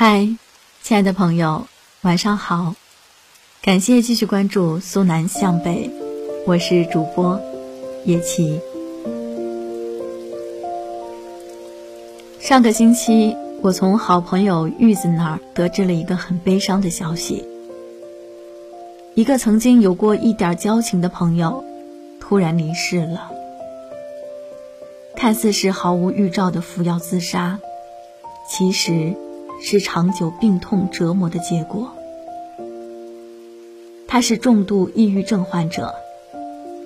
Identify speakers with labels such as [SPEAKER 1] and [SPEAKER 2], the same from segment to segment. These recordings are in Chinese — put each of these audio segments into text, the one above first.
[SPEAKER 1] 嗨，亲爱的朋友，晚上好！感谢继续关注苏南向北，我是主播叶琪。上个星期，我从好朋友玉子那儿得知了一个很悲伤的消息：一个曾经有过一点交情的朋友，突然离世了。看似是毫无预兆的服药自杀，其实。是长久病痛折磨的结果。他是重度抑郁症患者，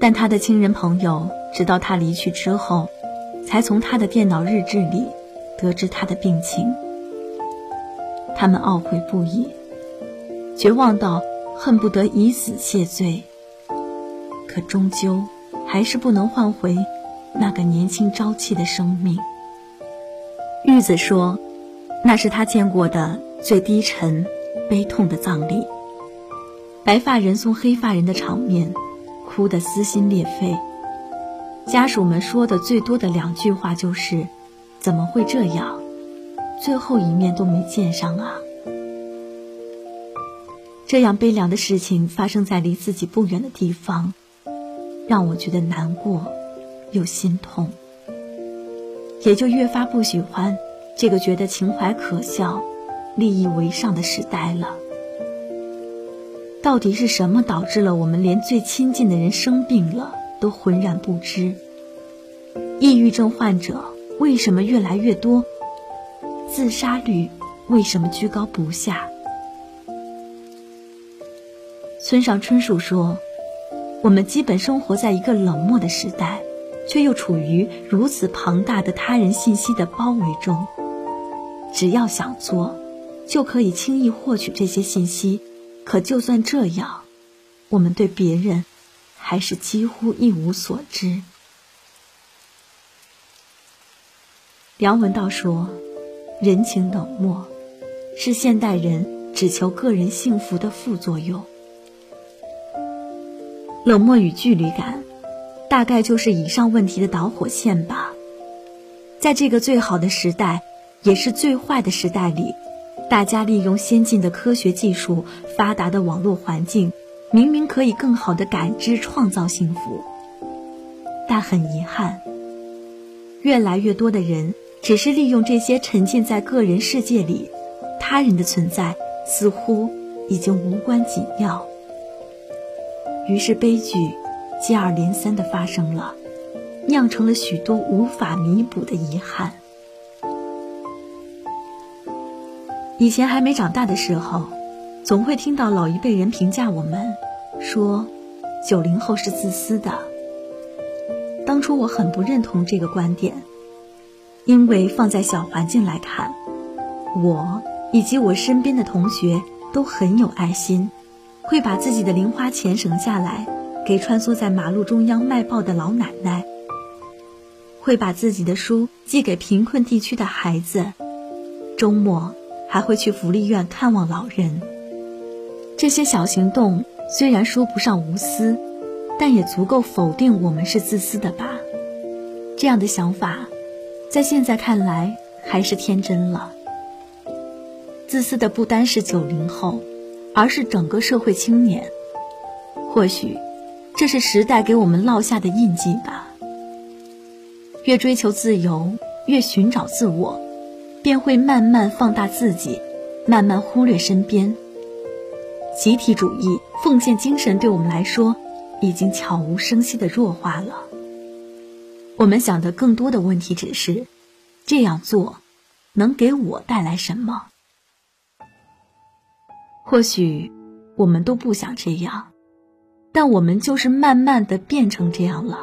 [SPEAKER 1] 但他的亲人朋友直到他离去之后，才从他的电脑日志里得知他的病情。他们懊悔不已，绝望到恨不得以死谢罪。可终究还是不能换回那个年轻朝气的生命。玉子说。那是他见过的最低沉、悲痛的葬礼。白发人送黑发人的场面，哭得撕心裂肺。家属们说的最多的两句话就是：“怎么会这样？最后一面都没见上啊！”这样悲凉的事情发生在离自己不远的地方，让我觉得难过又心痛，也就越发不喜欢。这个觉得情怀可笑、利益为上的时代了。到底是什么导致了我们连最亲近的人生病了都浑然不知？抑郁症患者为什么越来越多？自杀率为什么居高不下？村上春树说：“我们基本生活在一个冷漠的时代，却又处于如此庞大的他人信息的包围中。”只要想做，就可以轻易获取这些信息。可就算这样，我们对别人还是几乎一无所知。梁文道说：“人情冷漠，是现代人只求个人幸福的副作用。冷漠与距离感，大概就是以上问题的导火线吧。在这个最好的时代。”也是最坏的时代里，大家利用先进的科学技术、发达的网络环境，明明可以更好的感知、创造幸福，但很遗憾，越来越多的人只是利用这些沉浸在个人世界里，他人的存在似乎已经无关紧要，于是悲剧接二连三的发生了，酿成了许多无法弥补的遗憾。以前还没长大的时候，总会听到老一辈人评价我们，说九零后是自私的。当初我很不认同这个观点，因为放在小环境来看，我以及我身边的同学都很有爱心，会把自己的零花钱省下来给穿梭在马路中央卖报的老奶奶，会把自己的书寄给贫困地区的孩子，周末。还会去福利院看望老人。这些小行动虽然说不上无私，但也足够否定我们是自私的吧？这样的想法，在现在看来还是天真了。自私的不单是九零后，而是整个社会青年。或许，这是时代给我们烙下的印记吧。越追求自由，越寻找自我。便会慢慢放大自己，慢慢忽略身边。集体主义、奉献精神对我们来说，已经悄无声息的弱化了。我们想的更多的问题只是：这样做能给我带来什么？或许我们都不想这样，但我们就是慢慢的变成这样了。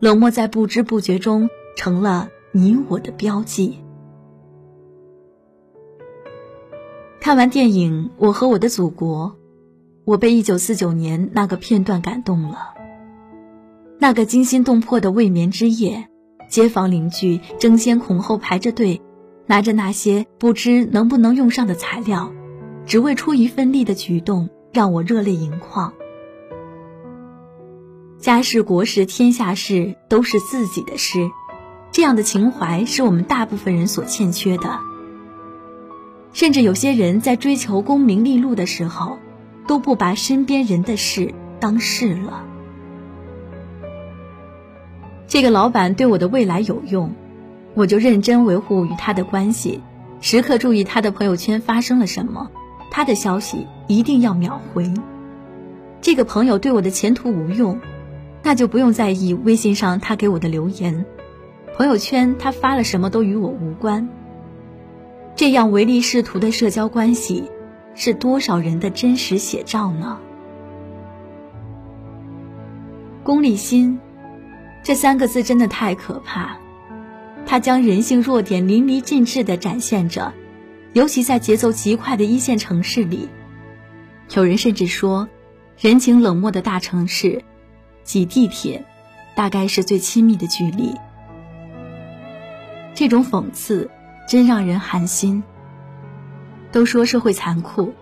[SPEAKER 1] 冷漠在不知不觉中成了。你我的标记。看完电影《我和我的祖国》，我被一九四九年那个片段感动了。那个惊心动魄的未眠之夜，街坊邻居争先恐后排着队，拿着那些不知能不能用上的材料，只为出一份力的举动，让我热泪盈眶。家事国事天下事，都是自己的事。这样的情怀是我们大部分人所欠缺的。甚至有些人在追求功名利禄的时候，都不把身边人的事当事了。这个老板对我的未来有用，我就认真维护与他的关系，时刻注意他的朋友圈发生了什么，他的消息一定要秒回。这个朋友对我的前途无用，那就不用在意微信上他给我的留言，朋友圈他发了什么都与我无关。这样唯利是图的社交关系，是多少人的真实写照呢？功利心，这三个字真的太可怕，它将人性弱点淋漓尽致地展现着，尤其在节奏极快的一线城市里，有人甚至说。人情冷漠的大城市，挤地铁，大概是最亲密的距离。这种讽刺真让人寒心。都说社会残酷，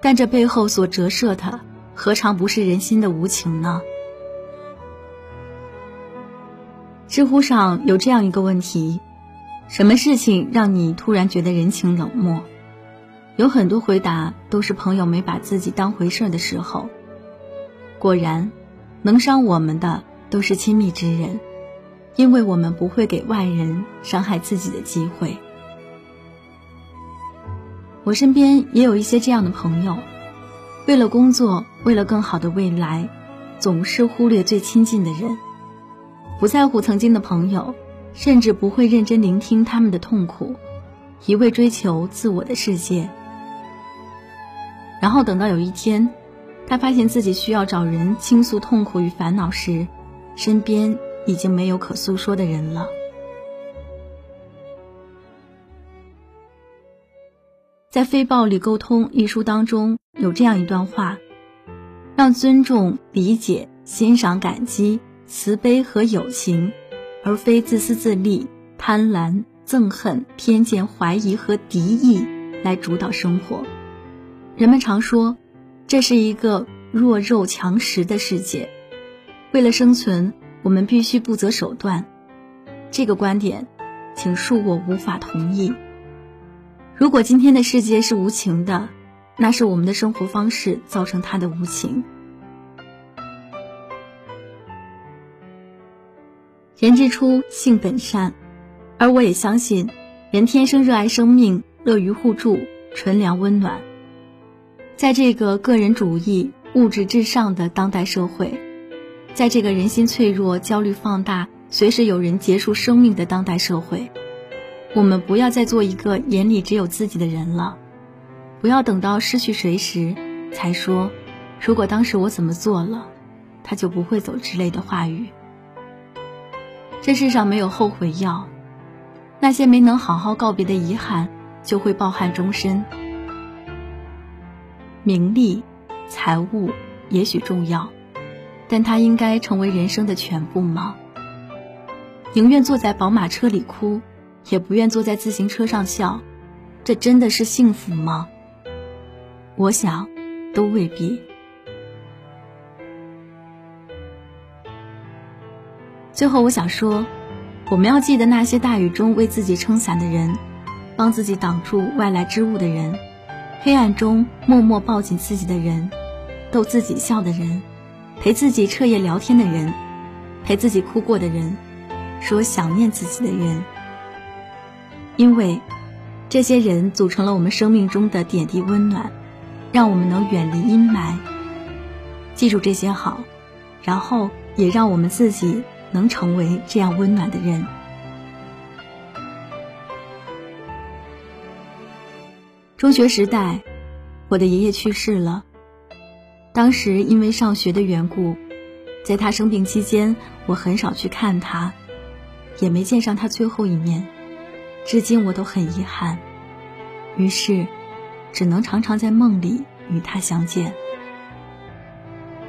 [SPEAKER 1] 但这背后所折射的，何尝不是人心的无情呢？知乎上有这样一个问题：什么事情让你突然觉得人情冷漠？有很多回答都是朋友没把自己当回事的时候。果然，能伤我们的都是亲密之人，因为我们不会给外人伤害自己的机会。我身边也有一些这样的朋友，为了工作，为了更好的未来，总是忽略最亲近的人，不在乎曾经的朋友，甚至不会认真聆听他们的痛苦，一味追求自我的世界。然后等到有一天。他发现自己需要找人倾诉痛苦与烦恼时，身边已经没有可诉说的人了。在《非暴力沟通》一书当中，有这样一段话：让尊重、理解、欣赏、感激、慈悲和友情，而非自私自利、贪婪、憎恨、偏见、怀疑和敌意来主导生活。人们常说。这是一个弱肉强食的世界，为了生存，我们必须不择手段。这个观点，请恕我无法同意。如果今天的世界是无情的，那是我们的生活方式造成它的无情。人之初，性本善，而我也相信，人天生热爱生命，乐于互助，纯良温暖。在这个个人主义、物质至上的当代社会，在这个人心脆弱、焦虑放大、随时有人结束生命的当代社会，我们不要再做一个眼里只有自己的人了。不要等到失去谁时才说“如果当时我怎么做了，他就不会走”之类的话语。这世上没有后悔药，那些没能好好告别的遗憾，就会抱憾终身。名利、财物也许重要，但它应该成为人生的全部吗？宁愿坐在宝马车里哭，也不愿坐在自行车上笑，这真的是幸福吗？我想，都未必。最后，我想说，我们要记得那些大雨中为自己撑伞的人，帮自己挡住外来之物的人。黑暗中默默抱紧自己的人，逗自己笑的人，陪自己彻夜聊天的人，陪自己哭过的人，说想念自己的人。因为这些人组成了我们生命中的点滴温暖，让我们能远离阴霾。记住这些好，然后也让我们自己能成为这样温暖的人。中学时代，我的爷爷去世了。当时因为上学的缘故，在他生病期间，我很少去看他，也没见上他最后一面。至今我都很遗憾，于是，只能常常在梦里与他相见。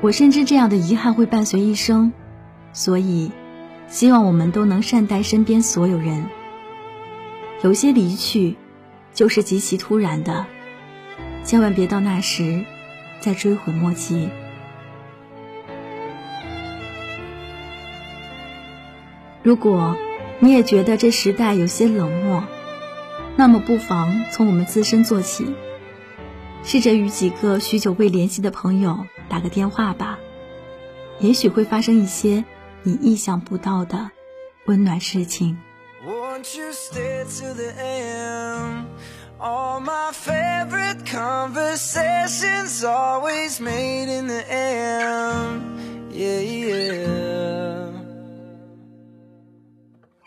[SPEAKER 1] 我深知这样的遗憾会伴随一生，所以，希望我们都能善待身边所有人。有些离去。就是极其突然的，千万别到那时在追悔莫及。如果你也觉得这时代有些冷漠，那么不妨从我们自身做起，试着与几个许久未联系的朋友打个电话吧，也许会发生一些你意想不到的温暖事情。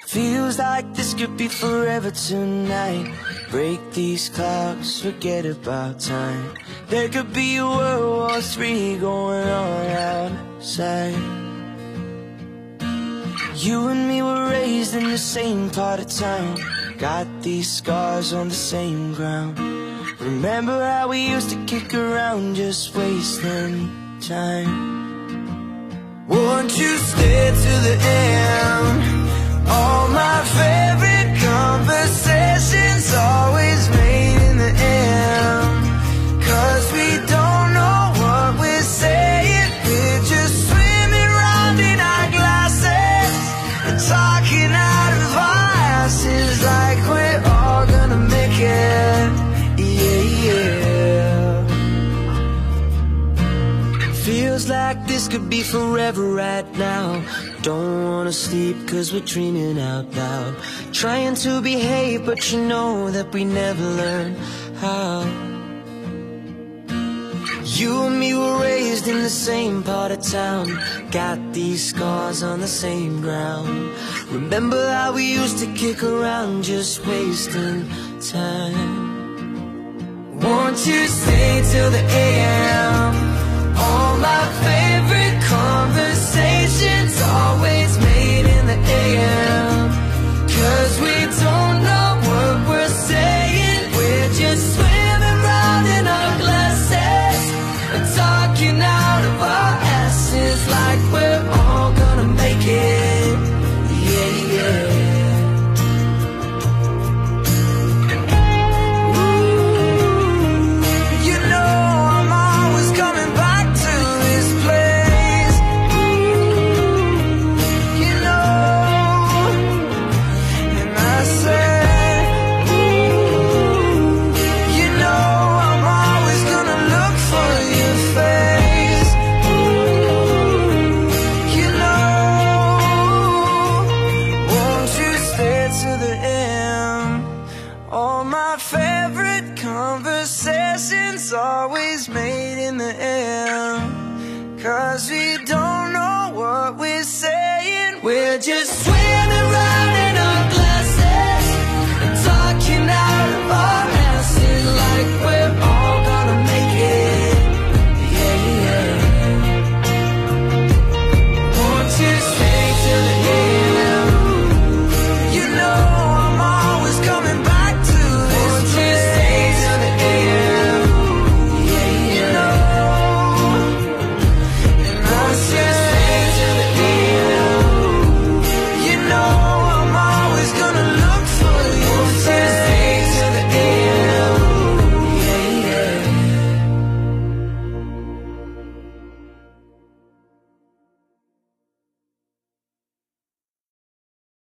[SPEAKER 2] Feels like this could be forever tonight. Break these clouds, forget about time. There could be a World War Three going on outside. You and me were raised in the same part of town Got these scars on the same ground. Remember how we used to kick around just wasting time. Won't you stay to the end? All my favorite conversations always made in the end forever right now. Don't wanna sleep cause we're dreaming out loud. Trying to behave but you know that we never learn how. You and me were raised in the same part of town. Got these scars on the same ground. Remember how we used to kick around just wasting time. Won't you stay till the AM All my favorite conversations always made in the AM Cause we don't